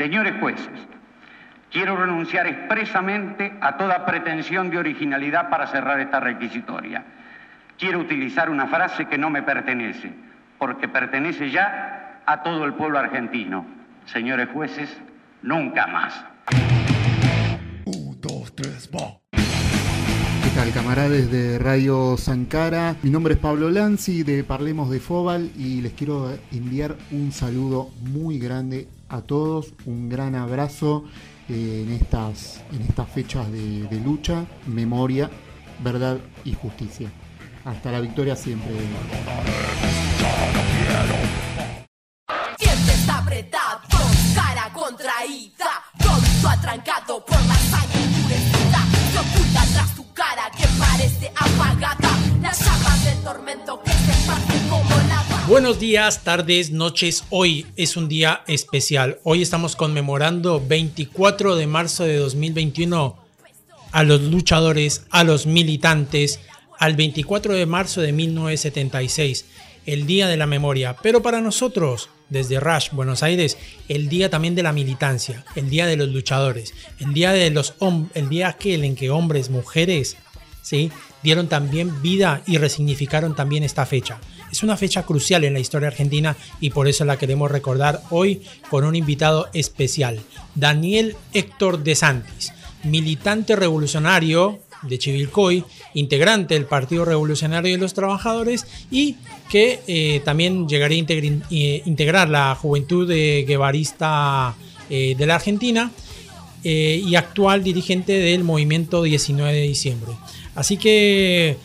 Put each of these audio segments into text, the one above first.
Señores jueces, quiero renunciar expresamente a toda pretensión de originalidad para cerrar esta requisitoria. Quiero utilizar una frase que no me pertenece, porque pertenece ya a todo el pueblo argentino. Señores jueces, nunca más. Un, dos, tres, ¿Qué tal, camaradas de Radio Sankara? Mi nombre es Pablo Lanzi de Parlemos de Fobal y les quiero enviar un saludo muy grande a todos, un gran abrazo eh, en, estas, en estas fechas de, lucha, memoria, verdad y justicia. Hasta la victoria siempre. Buenos días, tardes, noches. Hoy es un día especial. Hoy estamos conmemorando 24 de marzo de 2021 a los luchadores, a los militantes, al 24 de marzo de 1976, el Día de la Memoria. Pero para nosotros, desde Rush, Buenos Aires, el día también de la militancia, el día de los luchadores, el día de los el día aquel en que hombres, mujeres, ¿sí? Dieron también vida y resignificaron también esta fecha. Es una fecha crucial en la historia argentina y por eso la queremos recordar hoy con un invitado especial, Daniel Héctor de Santis, militante revolucionario de Chivilcoy, integrante del Partido Revolucionario de los Trabajadores y que eh, también llegaría a eh, integrar la juventud de guevarista eh, de la Argentina y actual dirigente del movimiento 19 de diciembre. Así que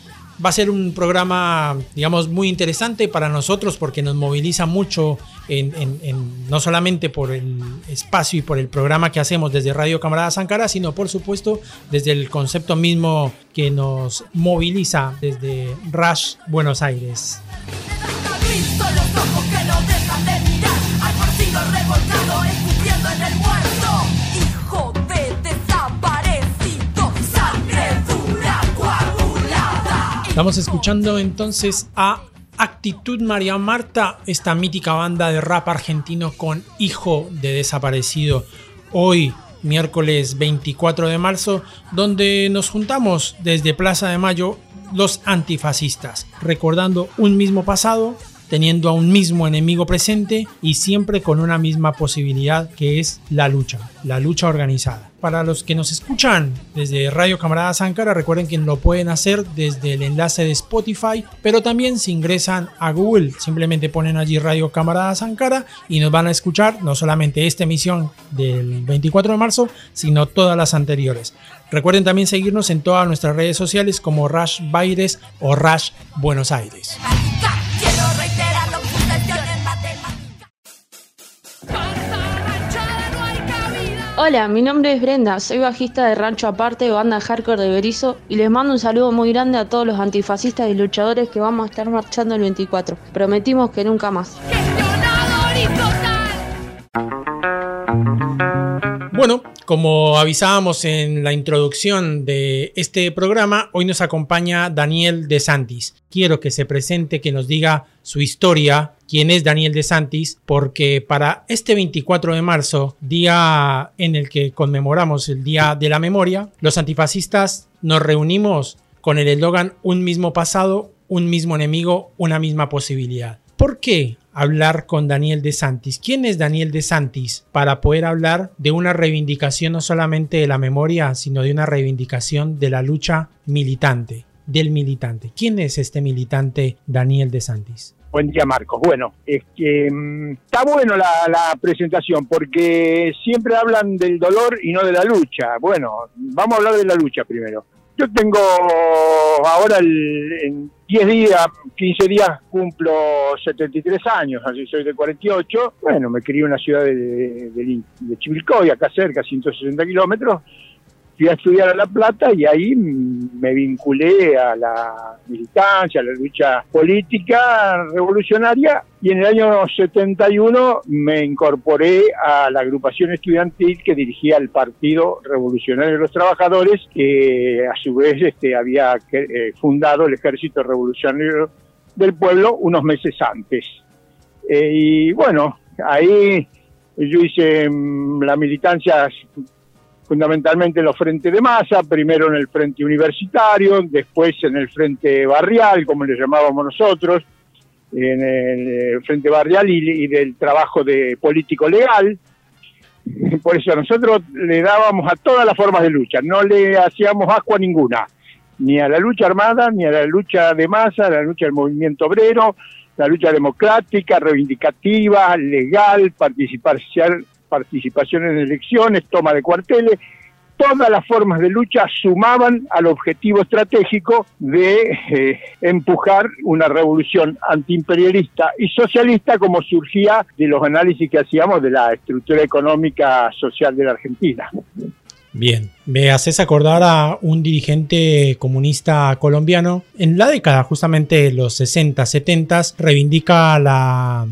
va a ser un programa, digamos, muy interesante para nosotros porque nos moviliza mucho, en, no solamente por el espacio y por el programa que hacemos desde Radio Camarada Sankara, sino por supuesto desde el concepto mismo que nos moviliza desde Rush Buenos Aires. Los ojos que no dejan de mirar al partido escupiendo en el muerto. Estamos escuchando entonces a Actitud María Marta, esta mítica banda de rap argentino con Hijo de Desaparecido. Hoy, miércoles 24 de marzo, donde nos juntamos desde Plaza de Mayo los antifascistas, recordando un mismo pasado, teniendo a un mismo enemigo presente y siempre con una misma posibilidad que es la lucha, la lucha organizada. Para los que nos escuchan desde Radio Camarada Sankara, recuerden que lo pueden hacer desde el enlace de Spotify, pero también si ingresan a Google, simplemente ponen allí Radio Camarada Sankara y nos van a escuchar no solamente esta emisión del 24 de marzo, sino todas las anteriores. Recuerden también seguirnos en todas nuestras redes sociales como Rush Baires o Rush Buenos Aires. Hola, mi nombre es Brenda, soy bajista de Rancho Aparte, banda hardcore de Berizo, y les mando un saludo muy grande a todos los antifascistas y luchadores que vamos a estar marchando el 24. Prometimos que nunca más. Bueno, como avisábamos en la introducción de este programa, hoy nos acompaña Daniel De Santis. Quiero que se presente, que nos diga su historia, quién es Daniel De Santis, porque para este 24 de marzo, día en el que conmemoramos el Día de la Memoria, los antifascistas nos reunimos con el eslogan Un mismo pasado, un mismo enemigo, una misma posibilidad. ¿Por qué hablar con Daniel De Santis? ¿Quién es Daniel De Santis para poder hablar de una reivindicación no solamente de la memoria, sino de una reivindicación de la lucha militante, del militante? ¿Quién es este militante Daniel De Santis? Buen día, Marcos. Bueno, es que mm, está bueno la, presentación porque siempre hablan del dolor y no de la lucha. Bueno, vamos a hablar de la lucha primero. Yo tengo ahora el- en 10 días, 15 días cumplo 73 años, así soy de 48. Bueno, me crié en una ciudad de, de, de- de Chivilcoy, acá cerca, 160 kilómetros. Fui a estudiar a La Plata y ahí me vinculé a la militancia, a la lucha política revolucionaria y en el año 71 me incorporé a la agrupación estudiantil que dirigía el Partido Revolucionario de los Trabajadores, que a su vez este, había eh, fundado el Ejército Revolucionario del Pueblo unos meses antes. Eh, y bueno, ahí Yo hice mm, la militancia fundamentalmente en los frentes de masa, primero en el frente universitario, después en el frente barrial, como le llamábamos nosotros, en el eh, frente barrial y, del trabajo de político legal. Por eso nosotros le dábamos a todas las formas de lucha, no le hacíamos asco a ninguna, ni a la lucha armada, ni a la lucha de masa, a la lucha del movimiento obrero, la lucha democrática, reivindicativa, legal, participación, participación en elecciones, toma de cuarteles, todas las formas de lucha sumaban al objetivo estratégico de eh, empujar una revolución antiimperialista y socialista como surgía de los análisis que hacíamos de la estructura económica social de la Argentina. Bien, me haces acordar a un dirigente comunista colombiano. En la década, justamente los 60, 70, reivindica la,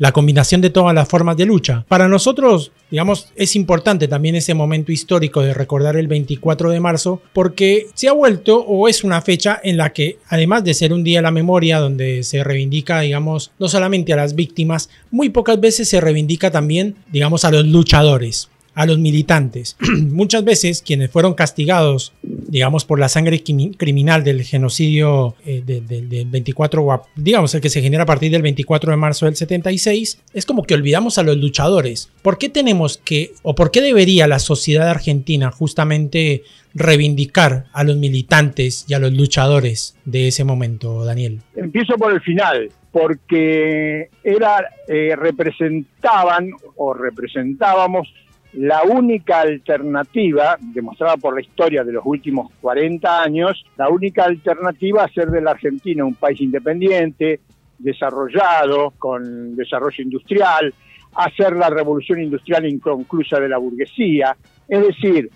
la combinación de todas las formas de lucha. Para nosotros, digamos, es importante también ese momento histórico de recordar el 24 de marzo porque se ha vuelto o es una fecha en la que, además de ser un día de la memoria donde se reivindica, digamos, no solamente a las víctimas, muy pocas veces se reivindica también, digamos, a los luchadores a los militantes. Muchas veces quienes fueron castigados, digamos, por la sangre criminal del genocidio eh, del 24, digamos, el que se genera a partir del 24 de marzo del 76, es como que olvidamos a los luchadores. ¿Por qué tenemos que, o por qué debería la sociedad argentina justamente reivindicar a los militantes y a los luchadores de ese momento, Daniel? Empiezo por el final porque era eh, representaban o representábamos la única alternativa, demostrada por la historia de los últimos 40 años, la única alternativa a ser de la Argentina un país independiente, desarrollado, con desarrollo industrial, hacer la revolución industrial inconclusa de la burguesía. Es decir,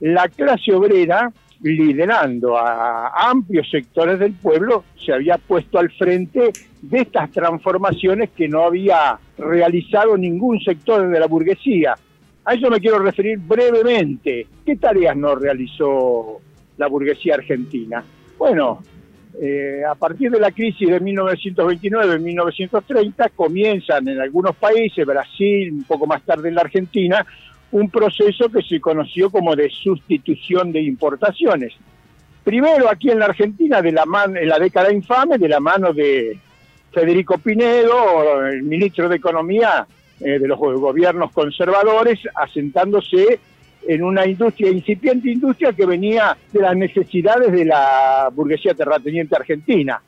la clase obrera, liderando a amplios sectores del pueblo, se había puesto al frente de estas transformaciones que no había realizado ningún sector de la burguesía. A eso me quiero referir brevemente. ¿Qué tareas no realizó la burguesía argentina? Bueno, eh, a partir de la crisis de 1929-1930 comienzan en algunos países, Brasil, un poco más tarde en la Argentina, un proceso que se conoció como de sustitución de importaciones. Primero aquí en la Argentina, de la en la década infame, de la mano de Federico Pinedo, el ministro de Economía, eh, de los gobiernos conservadores, asentándose en una industria, incipiente industria que venía de las necesidades de la burguesía terrateniente argentina.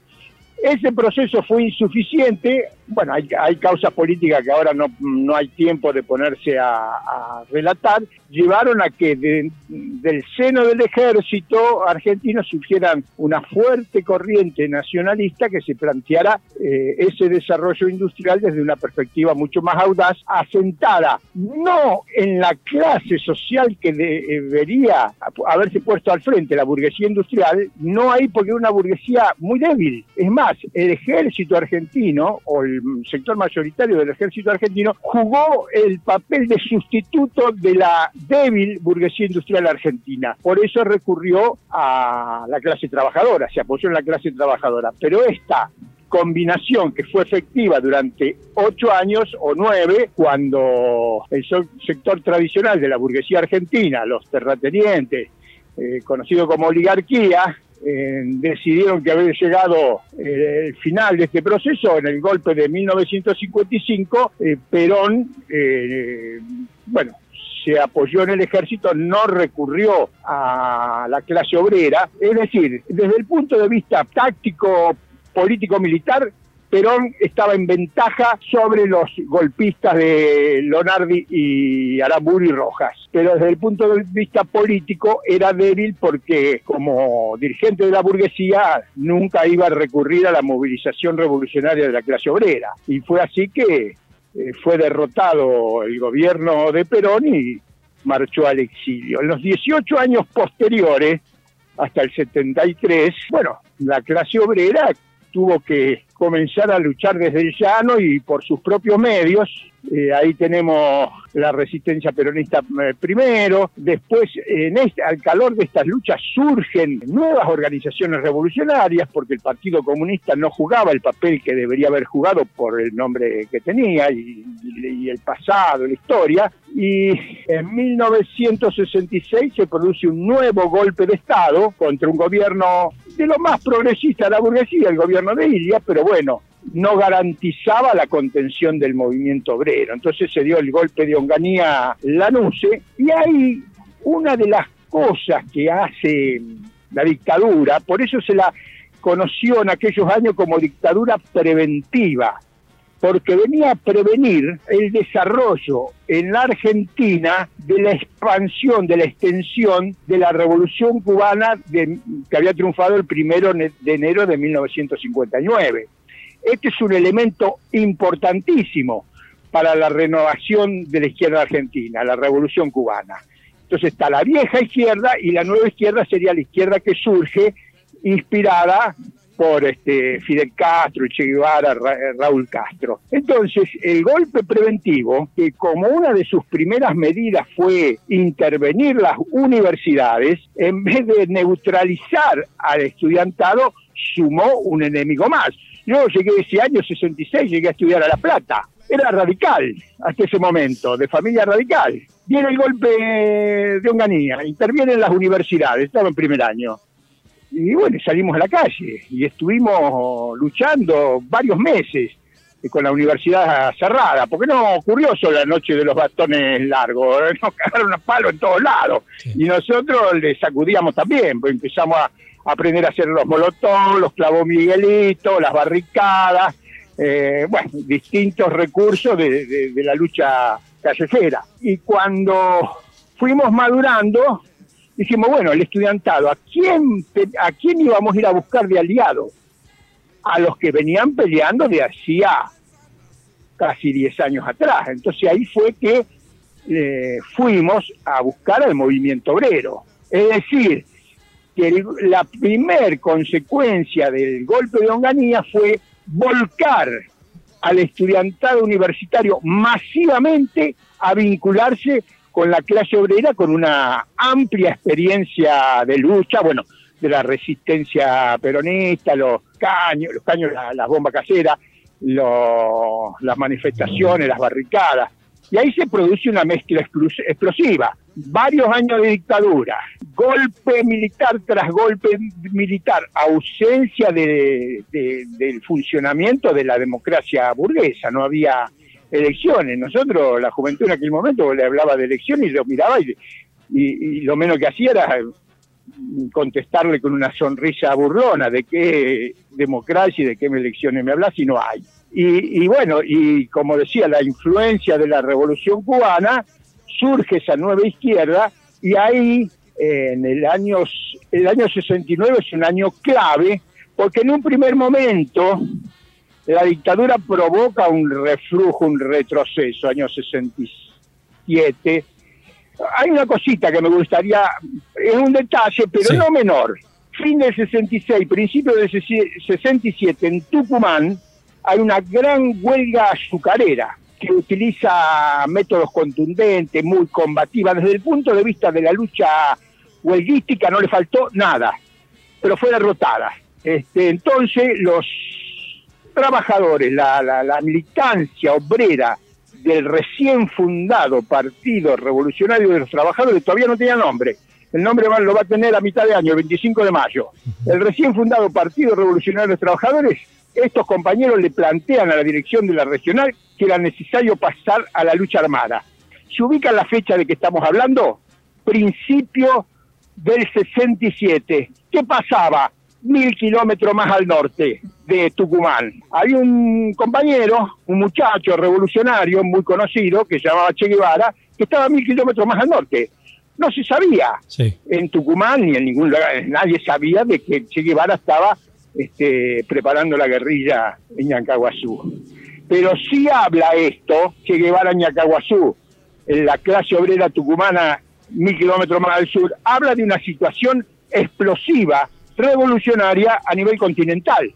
Ese proceso fue insuficiente, bueno, hay, causas políticas que ahora no, hay tiempo de ponerse a, relatar, llevaron a que del seno del ejército argentino surgiera una fuerte corriente nacionalista que se planteara eh, ese desarrollo industrial desde una perspectiva mucho más audaz, asentada no en la clase social que debería haberse puesto al frente, la burguesía industrial, no hay porque una burguesía muy débil. Es más, el ejército argentino o el sector mayoritario del ejército argentino jugó el papel de sustituto de la débil burguesía industrial argentina. Por eso recurrió a la clase trabajadora, se apoyó en la clase trabajadora. Pero esta combinación que fue efectiva durante ocho años o nueve, cuando el sector tradicional de la burguesía argentina, los terratenientes, eh, conocido como oligarquía, eh, decidieron que había llegado eh, el final de este proceso en el golpe de 1955, eh, Perón, bueno, se apoyó en el ejército, no recurrió a la clase obrera, es decir, desde el punto de vista táctico, político, militar, Perón estaba en ventaja sobre los golpistas de Lonardi y Aramburu y Rojas. Pero desde el punto de vista político era débil porque como dirigente de la burguesía nunca iba a recurrir a la movilización revolucionaria de la clase obrera. Y fue así que eh, fue derrotado el gobierno de Perón y marchó al exilio. En los 18 años posteriores, hasta el 73, bueno, la clase obrera tuvo que comenzar a luchar desde el llano y por sus propios medios. Eh, ahí tenemos la resistencia peronista eh, primero, después en este, al calor de estas luchas surgen nuevas organizaciones revolucionarias porque el Partido Comunista no jugaba el papel que debería haber jugado por el nombre que tenía y, el pasado, la historia, y en 1966 se produce un nuevo golpe de Estado contra un gobierno de lo más progresista de la burguesía, el gobierno de Ilia, pero bueno, no garantizaba la contención del movimiento obrero. Entonces se dio el golpe de Onganía Lanuse y hay una de las cosas que hace la dictadura, por eso se la conoció en aquellos años como dictadura preventiva, porque venía a prevenir el desarrollo en la Argentina de la expansión, de la extensión de la revolución cubana que había triunfado el primero de enero de 1959. Este es un elemento importantísimo para la renovación de la izquierda argentina, la revolución cubana. Entonces está la vieja izquierda y la nueva izquierda sería la izquierda que surge inspirada por este, Fidel Castro, Che Guevara, Raúl Castro. Entonces, el golpe preventivo, que como una de sus primeras medidas fue intervenir las universidades, en vez de neutralizar al estudiantado, sumó un enemigo más. Yo llegué ese año 66, llegué a estudiar a La Plata. Era radical hasta ese momento, de familia radical. Viene el golpe de Onganía, intervienen las universidades, estaba en primer año y bueno, salimos a la calle y estuvimos luchando varios meses con la universidad cerrada, porque no ocurrió solo la noche de los bastones largos, nos cagaron a palo en todos lados y nosotros le sacudíamos también, pues empezamos a, aprender a hacer los molotov, los clavos miguelitos, las barricadas, eh, bueno, distintos recursos de, de la lucha callejera. Y cuando fuimos madurando, dijimos, bueno, el estudiantado, ¿a quién, ¿a quién íbamos a ir a buscar de aliado? A los que venían peleando de hacía casi 10 años atrás. Entonces ahí fue que eh, fuimos a buscar al movimiento obrero. Es decir, que la primer consecuencia del golpe de Onganía fue volcar al estudiantado universitario masivamente a vincularse con la clase obrera con una amplia experiencia de lucha, bueno, de la resistencia peronista, los caños, los caños, las bombas caseras, las manifestaciones, las barricadas. Y ahí se produce una mezcla explosiva. Varios años de dictadura, golpe militar tras golpe militar, ausencia de, del funcionamiento de la democracia burguesa. No había elecciones. Nosotros, la juventud en aquel momento, le hablaba de elecciones y lo miraba y, y, lo menos que hacía era contestarle con una sonrisa burlona de qué democracia y de qué elecciones me hablas si no hay. Y, y, bueno, y como decía, la influencia de la revolución cubana, surge esa nueva izquierda y ahí en el año, el año 69 es un año clave porque en un primer momento la dictadura provoca un reflujo, un retroceso, año 67. Hay una cosita que me gustaría, es un detalle, pero no menor. Fin del 66, principio del 67, en Tucumán hay una gran huelga azucarera que utiliza métodos contundentes, muy combativa. Desde el punto de vista de la lucha huelguística no le faltó nada, pero fue derrotada. Este, entonces los trabajadores, la, la, militancia obrera del recién fundado Partido Revolucionario de los Trabajadores todavía no tenía nombre. El nombre lo va a tener a mitad de año, el 25 de mayo. El recién fundado Partido Revolucionario de los Trabajadores, estos compañeros le plantean a la dirección de la regional que era necesario pasar a la lucha armada. ¿Se ubica la fecha de que estamos hablando? Principio del 67. ¿Qué pasaba? Mil kilómetros más al norte de Tucumán. Hay un compañero, un muchacho revolucionario muy conocido, que se llamaba Che Guevara, que estaba mil kilómetros más al norte. No se sabía en Tucumán ni en ningún lugar, nadie sabía de que Che Guevara estaba este, preparando la guerrilla en Ñancahuazú. Pero sí habla esto, Che Guevara en Ñancahuazú, en la clase obrera tucumana mil kilómetros más al sur, habla de una situación explosiva, revolucionaria a nivel continental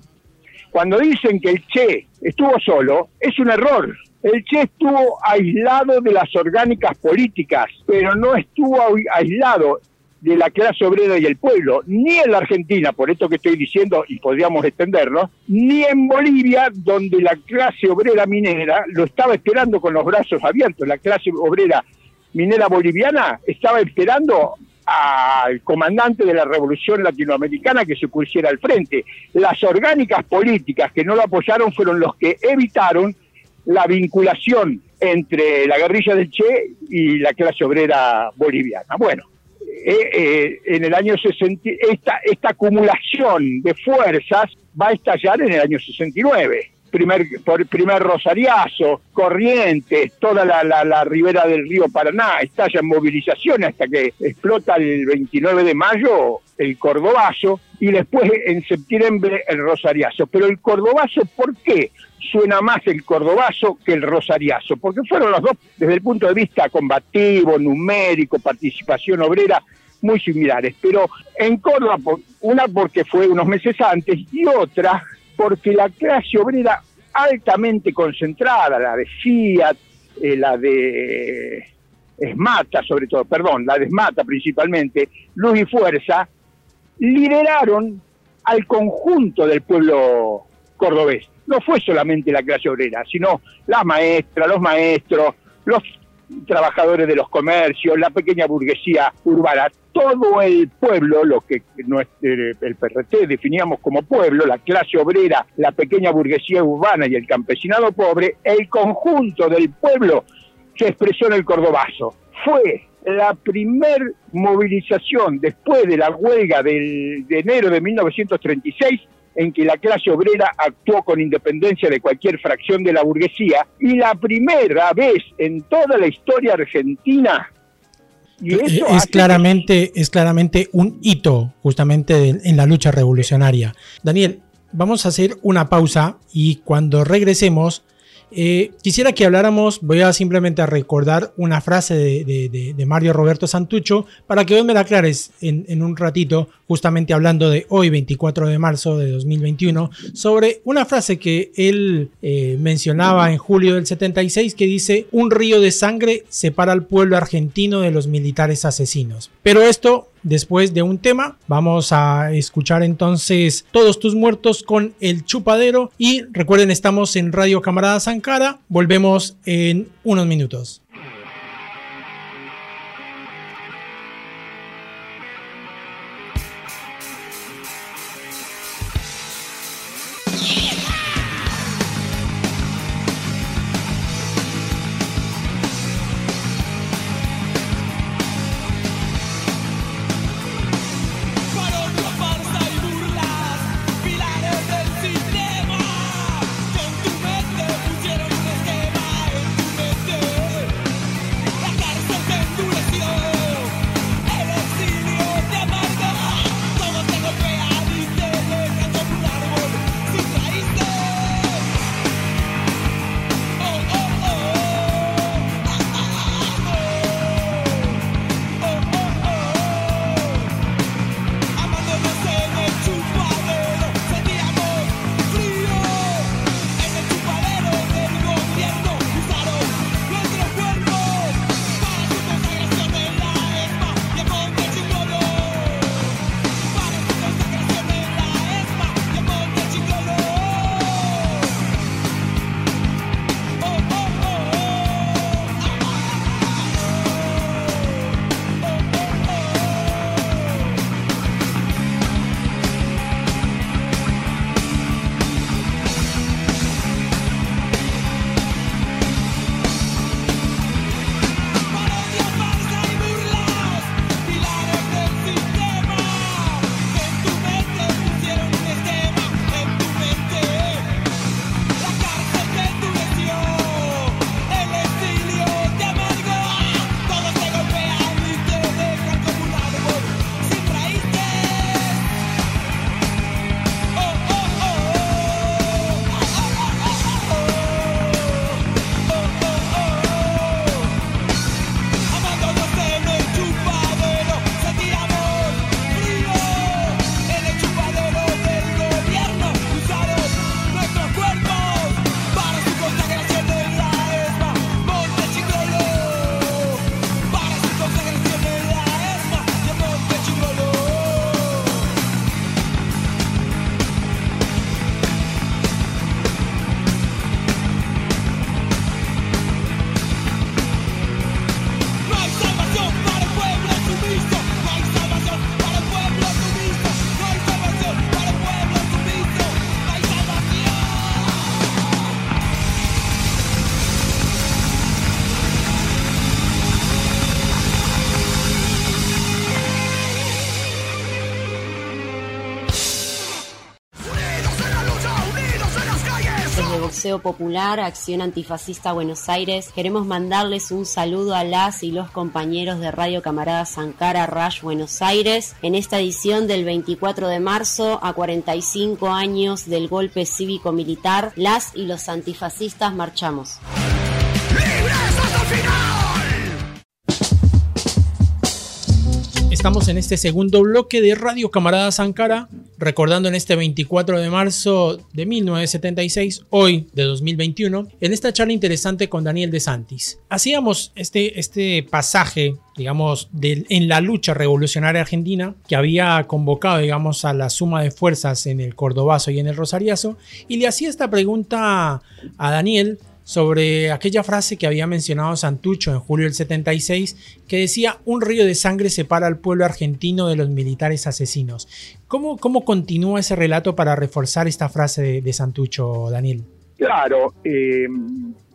Cuando dicen que el Che estuvo solo, es un error. El Che estuvo aislado de las orgánicas políticas, pero no estuvo aislado de la clase obrera y el pueblo, ni en la Argentina, por esto que estoy diciendo y podríamos extenderlo, ni en Bolivia, donde la clase obrera minera lo estaba esperando con los brazos abiertos. La clase obrera minera boliviana estaba esperando al comandante de la revolución latinoamericana que se pusiera al frente. Las orgánicas políticas que no lo apoyaron fueron los que evitaron la vinculación entre la guerrilla del Che y la clase obrera boliviana. Bueno, eh, eh, en el año 60, esta, esta acumulación de fuerzas va a estallar en el año 69. Primer, por primer Rosariazo, Corrientes, toda la, la, ribera del río Paraná, estalla en movilización hasta que explota el 29 de mayo el Cordobazo y después en septiembre el Rosariazo. Pero el Cordobazo, ¿por qué? suena más el cordobazo que el rosariazo, porque fueron los dos, desde el punto de vista combativo, numérico, participación obrera, muy similares. Pero en Córdoba, una porque fue unos meses antes y otra porque la clase obrera altamente concentrada, la de Fiat, eh, la de Esmata sobre todo, perdón, la de Esmata principalmente, Luz y Fuerza, lideraron al conjunto del pueblo cordobés no fue solamente la clase obrera, sino las maestras, los maestros, los trabajadores de los comercios, la pequeña burguesía urbana, todo el pueblo, lo que el PRT definíamos como pueblo, la clase obrera, la pequeña burguesía urbana y el campesinado pobre, el conjunto del pueblo se expresó en el Cordobazo. Fue la primer movilización después de la huelga del, de enero de 1936 en que la clase obrera actuó con independencia de cualquier fracción de la burguesía y la primera vez en toda la historia argentina y eso es claramente es claramente un hito justamente en la lucha revolucionaria. Daniel, vamos a hacer una pausa y cuando regresemos eh, quisiera que habláramos, voy a simplemente recordar una frase de, Mario Roberto Santucho para que vos me la aclares en, un ratito, justamente hablando de hoy, 24 de marzo de 2021, sobre una frase que él eh, mencionaba en julio del 76 que dice, un río de sangre separa al pueblo argentino de los militares asesinos. Pero esto Después de un tema, vamos a escuchar entonces Todos tus muertos con el chupadero. Y recuerden, estamos en Radio Camarada Zancara. Volvemos en unos minutos. Museo Popular, Acción Antifascista Buenos Aires. Queremos mandarles un saludo a las y los compañeros de Radio Camarada Sancara Rush Buenos Aires en esta edición del 24 de marzo a 45 años del golpe cívico-militar. Las y los antifascistas marchamos. Estamos en este segundo bloque de Radio Camarada Sankara, recordando en este 24 de marzo de 1976, hoy de 2021, en esta charla interesante con Daniel de Santis. Hacíamos este, este pasaje, digamos, en la lucha revolucionaria argentina, que había convocado, digamos, a la suma de fuerzas en el Cordobazo y en el Rosariazo, y le hacía esta pregunta a Daniel sobre aquella frase que había mencionado Santucho en julio del 76, que decía, un río de sangre separa al pueblo argentino de los militares asesinos. ¿Cómo, cómo continúa ese relato para reforzar esta frase de, Santucho, Daniel? Claro, eh,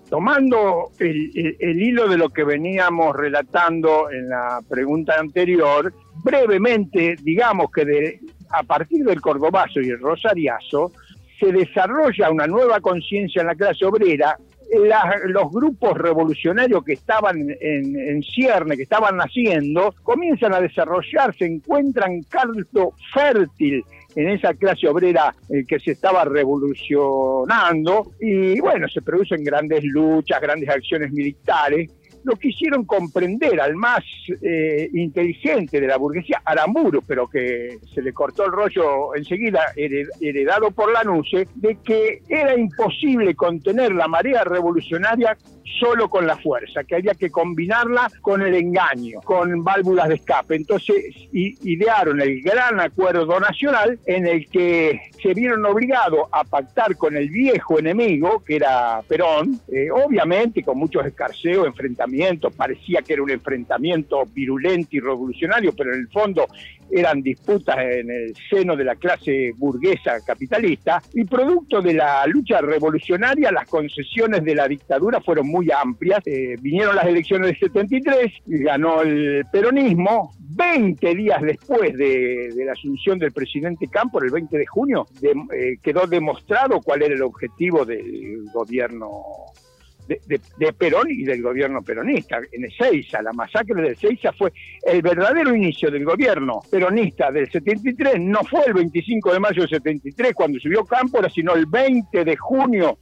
tomando el, hilo de lo que veníamos relatando en la pregunta anterior, brevemente, digamos que de, a partir del Cordobazo y el Rosariazo, se desarrolla una nueva conciencia en la clase obrera los grupos revolucionarios que estaban en, cierne, que estaban naciendo, comienzan a desarrollarse, encuentran caldo fértil en esa clase obrera eh, que se estaba revolucionando. Y bueno, se producen grandes luchas, grandes acciones militares lo quisieron comprender al más eh, inteligente de la burguesía, Aramburu, pero que se le cortó el rollo enseguida, heredado por la NUCE, de que era imposible contener la marea revolucionaria solo con la fuerza, que había que combinarla con el engaño, con válvulas de escape. Entonces idearon el gran acuerdo nacional en el que se vieron obligados a pactar con el viejo enemigo, que era Perón, eh, obviamente con muchos escarceos, enfrentamientos, parecía que era un enfrentamiento virulento y revolucionario, pero en el fondo eran disputas en el seno de la clase burguesa capitalista y producto de la lucha revolucionaria las concesiones de la dictadura fueron muy amplias. Eh, vinieron las elecciones del 73, ganó el peronismo. 20 días después de, la asunción del presidente Campos, el 20 de junio, eh, quedó demostrado cuál era el objetivo del gobierno de, Perón y del gobierno peronista. En Ezeiza, la masacre de Ezeiza fue el verdadero inicio del gobierno peronista del 73, no fue el 25 de mayo del 73 cuando subió Cámpora, sino el 20 de junio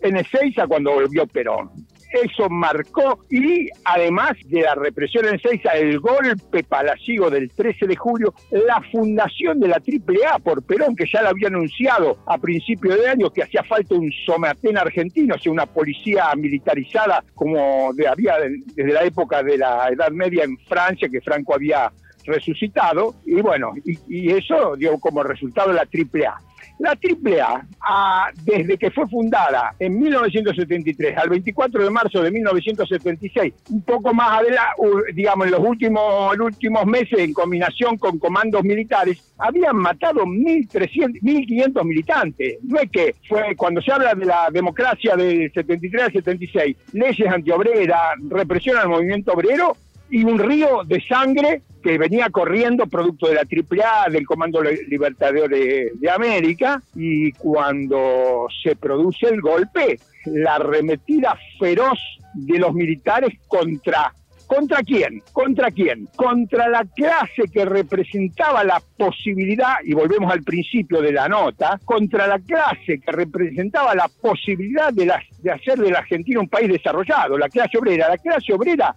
en Ezeiza cuando volvió Perón eso marcó y además de la represión en Seiza, el golpe palaciego del 13 de julio, la fundación de la AAA por Perón, que ya lo había anunciado a principios de año que hacía falta un somatén argentino, o sea, una policía militarizada como de, había desde la época de la Edad Media en Francia, que Franco había resucitado, y bueno, y, y eso dio como resultado la AAA. La AAA, a, desde que fue fundada en 1973 al 24 de marzo de 1976, un poco más adelante, digamos, en los últimos, últimos meses, en combinación con comandos militares, habían matado 1.300, 1.500 militantes. No es que fue cuando se habla de la democracia del 73 al 76, leyes antiobreras, represión al movimiento obrero, y un río de sangre que venía corriendo producto de la AAA, del Comando Libertador de, América, y cuando se produce el golpe, la arremetida feroz de los militares contra ¿Contra quién? ¿Contra quién? Contra la clase que representaba la posibilidad, y volvemos al principio de la nota, contra la clase que representaba la posibilidad de, de hacer de la Argentina un país desarrollado, la clase obrera. La clase obrera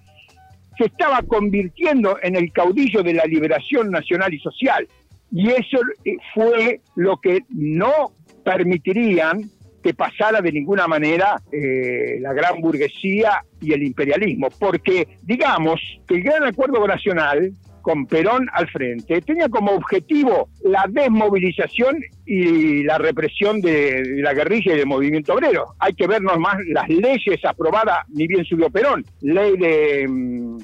se estaba convirtiendo en el caudillo de la liberación nacional y social. Y eso eh, fue lo que no permitirían que pasara de ninguna manera eh, la gran burguesía y el imperialismo, porque digamos que el gran acuerdo nacional con Perón al frente, tenía como objetivo la desmovilización y la represión de, la guerrilla y del movimiento obrero. Hay que vernos más las leyes aprobadas, ni bien subió Perón, ley de mm,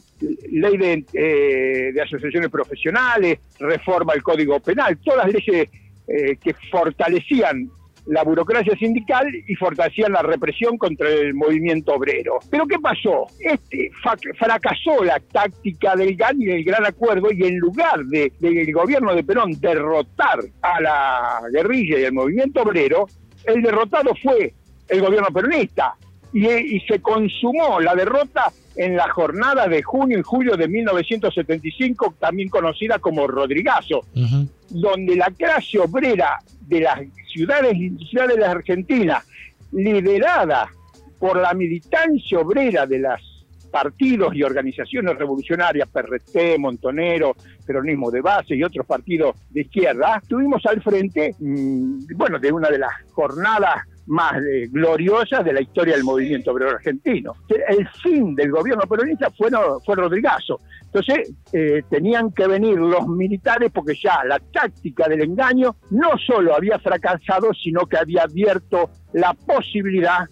ley de, eh, de, asociaciones profesionales, reforma del Código Penal, todas las leyes eh, que fortalecían la burocracia sindical y fortalecían la represión contra el movimiento obrero. Pero ¿qué pasó? Este fracasó la táctica del GAN y del gran acuerdo y en lugar de, del gobierno de Perón derrotar a la guerrilla y al movimiento obrero, el derrotado fue el gobierno peronista. Y, y se consumó la derrota en la jornada de junio y julio de 1975, también conocida como Rodrigazo, donde la clase obrera de las ciudades industriales de la Argentina, liderada por la militancia obrera de los partidos y organizaciones revolucionarias, PRT, Montonero, Peronismo de Base y otros partidos de izquierda, estuvimos al frente, mm, bueno, de una de las jornadas más eh, gloriosas de la historia del movimiento obrero argentino. El fin del gobierno peronista fue, fue Rodrigazo. Entonces eh, tenían que venir los militares porque ya la táctica del engaño no solo había fracasado, sino que había abierto la posibilidad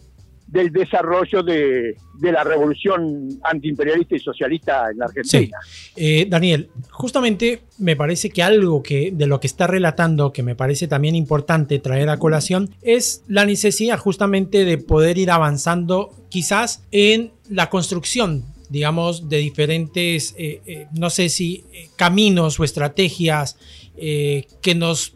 del desarrollo de, la revolución antiimperialista y socialista en la Argentina. Eh, Daniel, justamente me parece que algo que de lo que está relatando, que me parece también importante traer a colación, es la necesidad justamente de poder ir avanzando quizás en la construcción digamos, de diferentes, eh, eh, no sé si caminos o estrategias que nos,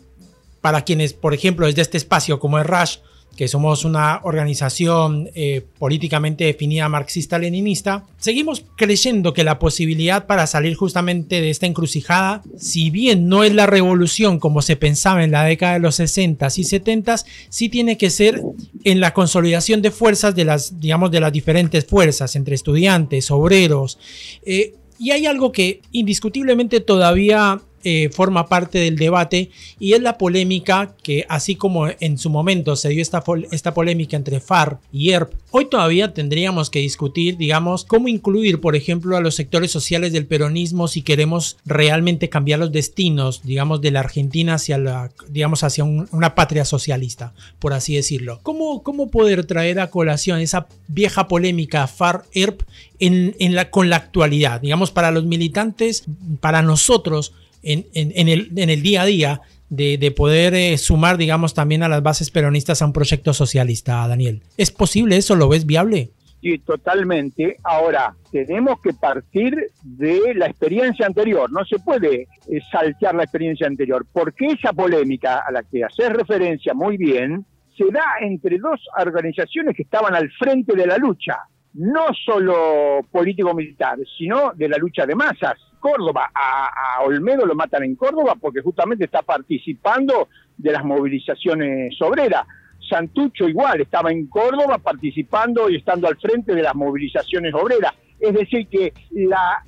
para quienes, por ejemplo, desde este espacio como es Rush, que somos una organización eh, políticamente definida marxista-leninista, seguimos creyendo que la posibilidad para salir justamente de esta encrucijada, si bien no es la revolución como se pensaba en la década de los 60 y 70, sí tiene que ser en la consolidación de fuerzas de las, digamos, de las diferentes fuerzas, entre estudiantes, obreros. Eh, y hay algo que indiscutiblemente todavía eh, forma parte del debate y es la polémica que así como en su momento se dio esta, esta polémica entre FARC y ERP, hoy todavía tendríamos que discutir, digamos, cómo incluir, por ejemplo, a los sectores sociales del peronismo si queremos realmente cambiar los destinos, digamos, de la Argentina hacia la, digamos, hacia una patria socialista, por así decirlo. ¿Cómo, ¿Cómo poder traer a colación esa vieja polémica FARC-ERP en, en la, con la actualidad? Digamos, para los militantes, para nosotros, en, en, el, en el día a día de, de poder eh, sumar, digamos, también a las bases peronistas a un proyecto socialista, Daniel. ¿Es posible eso? ¿Lo ves viable? Sí, totalmente. Ahora, tenemos que partir de la experiencia anterior. No se puede eh, saltear la experiencia anterior, porque esa polémica a la que haces referencia muy bien se da entre dos organizaciones que estaban al frente de la lucha, no solo político-militar, sino de la lucha de masas. Córdoba. A, Olmedo lo matan en Córdoba porque justamente está participando de las movilizaciones obreras. Santucho igual, estaba en Córdoba participando y estando al frente de las movilizaciones obreras. Es decir, que la,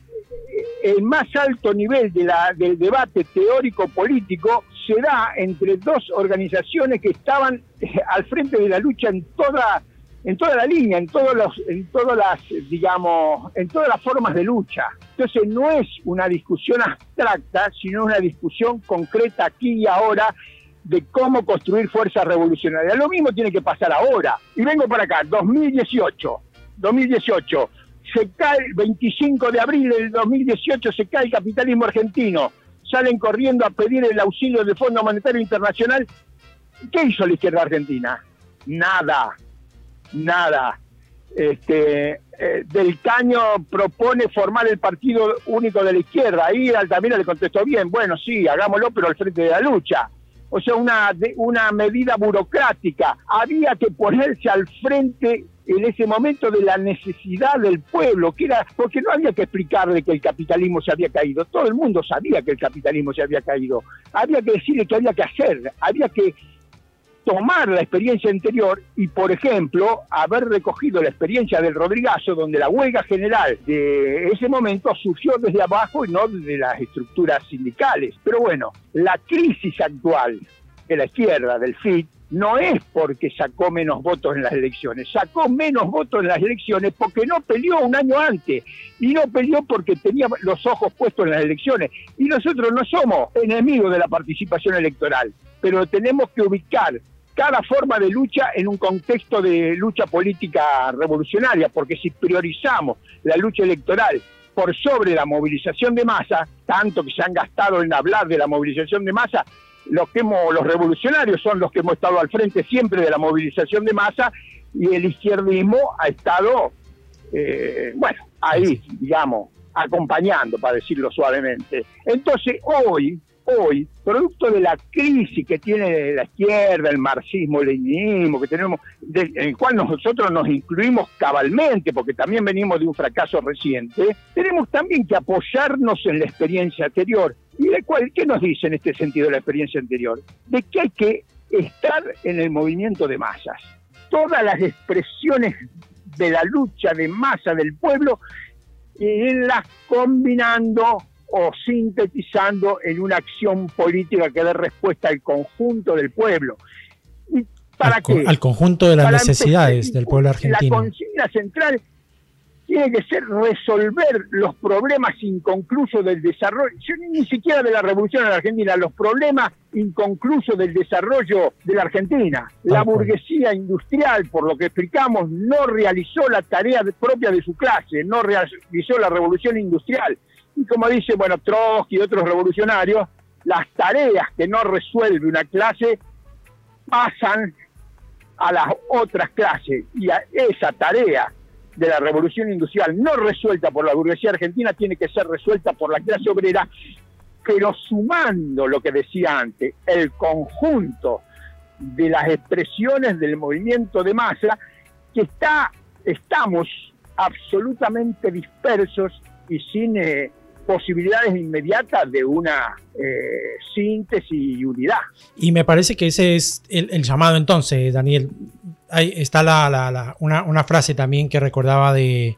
el más alto nivel de la, del debate teórico-político se da entre dos organizaciones que estaban eh, al frente de la lucha en toda en toda la línea, en todos los, en todas las, digamos, en todas las formas de lucha. Entonces no es una discusión abstracta, sino una discusión concreta aquí y ahora de cómo construir fuerzas revolucionarias. Lo mismo tiene que pasar ahora. Y vengo para acá, 2018, 2018, se cae el 25 de abril del 2018, se cae el capitalismo argentino. Salen corriendo a pedir el auxilio del Fondo Monetario Internacional. ¿Qué hizo la izquierda argentina? Nada nada. Este, eh, del Caño propone formar el partido único de la izquierda. Ahí Altamira le contestó bien, bueno, sí, hagámoslo, pero al frente de la lucha. O sea, una, una medida burocrática. Había que ponerse al frente en ese momento de la necesidad del pueblo, que era, porque no había que explicarle que el capitalismo se había caído, todo el mundo sabía que el capitalismo se había caído, había que decirle que había que hacer, había que tomar la experiencia anterior y, por ejemplo, haber recogido la experiencia del Rodrigazo, donde la huelga general de ese momento surgió desde abajo y no desde las estructuras sindicales. Pero bueno, la crisis actual de la izquierda, del FIT, no es porque sacó menos votos en las elecciones, sacó menos votos en las elecciones porque no peleó un año antes y no peleó porque tenía los ojos puestos en las elecciones. Y nosotros no somos enemigos de la participación electoral, pero tenemos que ubicar cada forma de lucha en un contexto de lucha política revolucionaria, porque si priorizamos la lucha electoral por sobre la movilización de masa, tanto que se han gastado en hablar de la movilización de masa, los, que los revolucionarios son los que hemos estado al frente siempre de la movilización de masa y el izquierdismo ha estado, eh, bueno, ahí, digamos, acompañando, para decirlo suavemente. Entonces, hoy, hoy, producto de la crisis que tiene la izquierda, el marxismo, el leninismo, que tenemos, en el cual nosotros nos incluimos cabalmente, porque también venimos de un fracaso reciente, tenemos también que apoyarnos en la experiencia anterior. ¿Y de cuál, qué nos dice en este sentido la experiencia anterior? De que hay que estar en el movimiento de masas. Todas las expresiones de la lucha de masa del pueblo, irlas combinando o sintetizando en una acción política que dé respuesta al conjunto del pueblo. ¿Y para al, qué? al conjunto de las necesidades del pueblo argentino. La consigna central tiene que ser resolver los problemas inconclusos del desarrollo, ni siquiera de la revolución en la Argentina, los problemas inconclusos del desarrollo de la Argentina. La burguesía industrial, por lo que explicamos, no realizó la tarea propia de su clase, no realizó la revolución industrial. Y como dice, bueno, Trotsky y otros revolucionarios, las tareas que no resuelve una clase pasan a las otras clases. Y a esa tarea de la revolución industrial no resuelta por la burguesía argentina tiene que ser resuelta por la clase obrera, pero sumando lo que decía antes, el conjunto de las expresiones del movimiento de masa que está, estamos absolutamente dispersos y sin eh, posibilidades inmediatas de una eh, síntesis y unidad. Y me parece que ese es el, llamado entonces, Daniel. Ahí está la, una, frase también que recordaba de,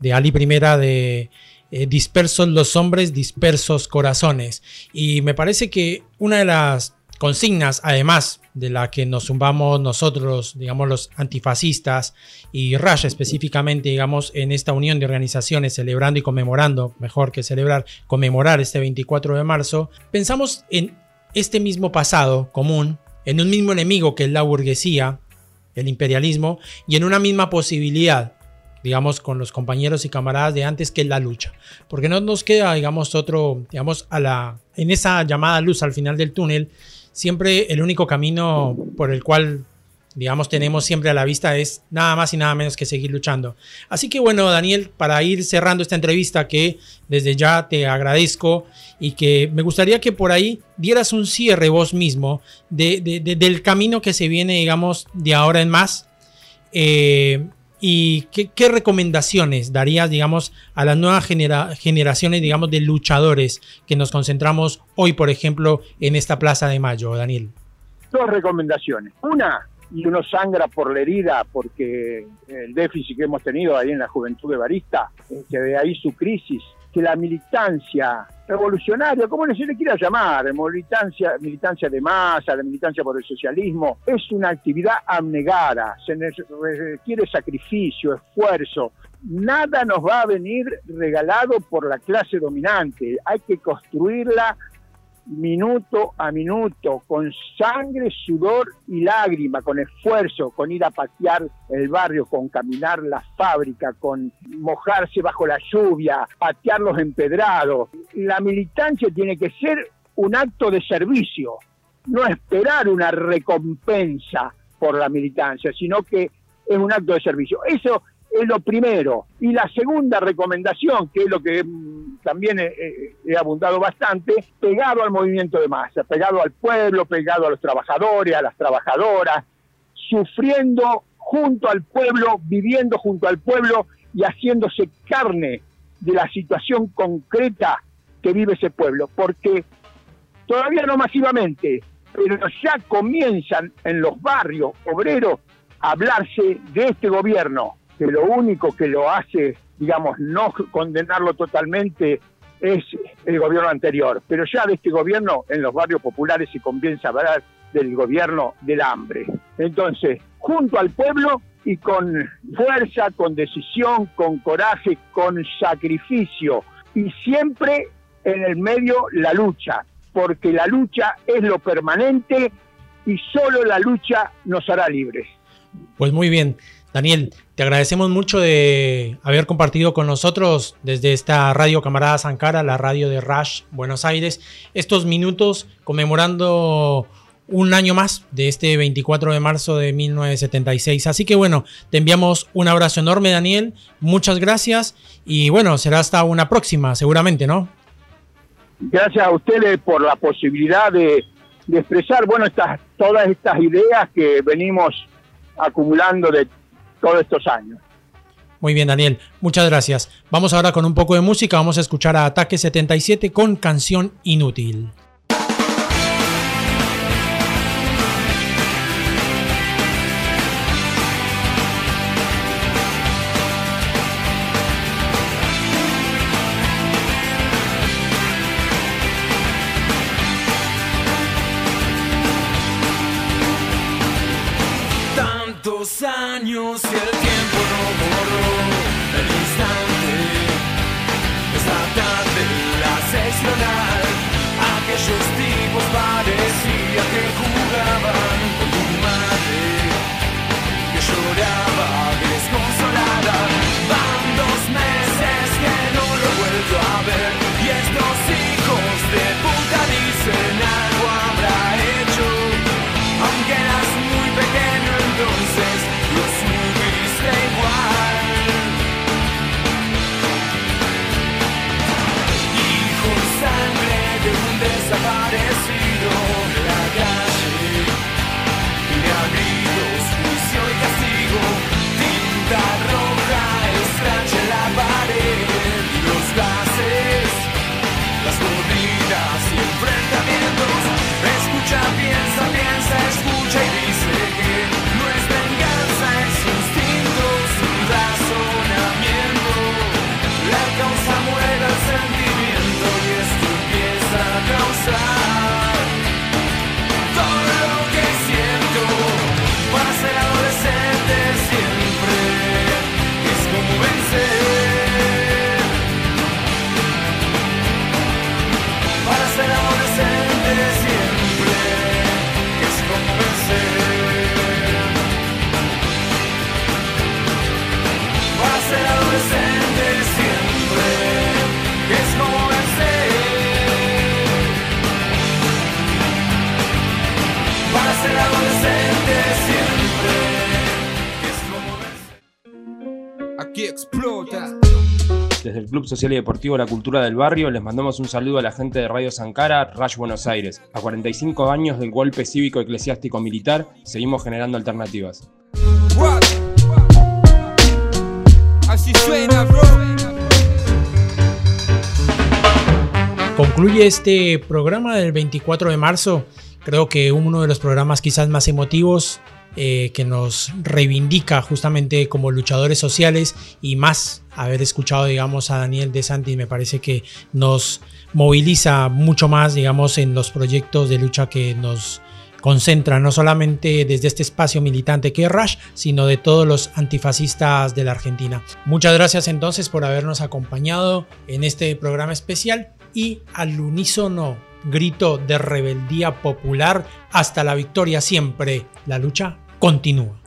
de Ali Primera de eh, dispersos los hombres, dispersos corazones. Y me parece que una de las consignas, además de la que nos zumbamos nosotros, digamos los antifascistas y Rush específicamente, digamos, en esta unión de organizaciones celebrando y conmemorando, mejor que celebrar, conmemorar este 24 de marzo, pensamos en este mismo pasado común, en un mismo enemigo que es la burguesía, el imperialismo, y en una misma posibilidad, digamos, con los compañeros y camaradas de antes que la lucha. Porque no nos queda, digamos, otro, digamos, a la, en esa llamada luz al final del túnel, siempre el único camino por el cual, digamos, tenemos siempre a la vista es nada más y nada menos que seguir luchando. Así que bueno, Daniel, para ir cerrando esta entrevista que desde ya te agradezco y que me gustaría que por ahí dieras un cierre vos mismo de, del camino que se viene, digamos, de ahora en más. Eh, ¿Y qué, recomendaciones darías, digamos, a las nuevas generaciones, digamos, de luchadores que nos concentramos hoy, por ejemplo, en esta Plaza de Mayo, Daniel? Dos recomendaciones. Una, y uno sangra por la herida porque el déficit que hemos tenido ahí en la juventud de Barista, que de ahí su crisis, que la militancia revolucionaria, como se le quiera llamar, militancia, militancia de masa, la militancia por el socialismo, es una actividad abnegada, se requiere sacrificio, esfuerzo. Nada nos va a venir regalado por la clase dominante, hay que construirla minuto a minuto, con sangre, sudor y lágrima, con esfuerzo, con ir a patear el barrio, con caminar la fábrica, con mojarse bajo la lluvia, patear los empedrados. La militancia tiene que ser un acto de servicio, no esperar una recompensa por la militancia, sino que es un acto de servicio. Eso es lo primero. Y la segunda recomendación, que es lo que mm, también he, abundado bastante, pegado al movimiento de masa, pegado al pueblo, pegado a los trabajadores, a las trabajadoras, sufriendo junto al pueblo, viviendo junto al pueblo y haciéndose carne de la situación concreta que vive ese pueblo, porque todavía no masivamente, pero ya comienzan en los barrios obreros a hablarse de este gobierno, que lo único que lo hace, digamos, no condenarlo totalmente es el gobierno anterior, pero ya de este gobierno en los barrios populares se comienza a hablar del gobierno del hambre. Entonces, junto al pueblo y con fuerza, con decisión, con coraje, con sacrificio y siempre en el medio la lucha, porque la lucha es lo permanente y solo la lucha nos hará libres. Pues muy bien. Daniel, te agradecemos mucho de haber compartido con nosotros desde esta radio Camarada Sancara, la radio de Rush Buenos Aires, estos minutos conmemorando un año más de este 24 de marzo de 1976. Así que bueno, te enviamos un abrazo enorme, Daniel. Muchas gracias y bueno, será hasta una próxima, seguramente, ¿no? gracias a ustedes por la posibilidad de, de expresar, bueno, estas, todas estas ideas que venimos acumulando de todos estos años. Muy bien, Daniel. Muchas gracias. Vamos ahora con un poco de música. Vamos a escuchar a Ataque 77 con Canción Inútil. Piensa, piensa, escucha y explota. Desde el Club Social y Deportivo La Cultura del Barrio les mandamos un saludo a la gente de Radio Sancara, Rash Buenos Aires. A 45 años del golpe cívico eclesiástico militar, seguimos generando alternativas. Así suena. Concluye este programa del 24 de marzo. Creo que uno de los programas quizás más emotivos eh, que nos reivindica justamente como luchadores sociales y más haber escuchado, digamos, a Daniel De Santi me parece que nos moviliza mucho más, digamos, en los proyectos de lucha que nos concentran, no solamente desde este espacio militante que es Rush, sino de todos los antifascistas de la Argentina. Muchas gracias entonces por habernos acompañado en este programa especial y al unísono grito de rebeldía popular hasta la victoria siempre. La lucha continúa.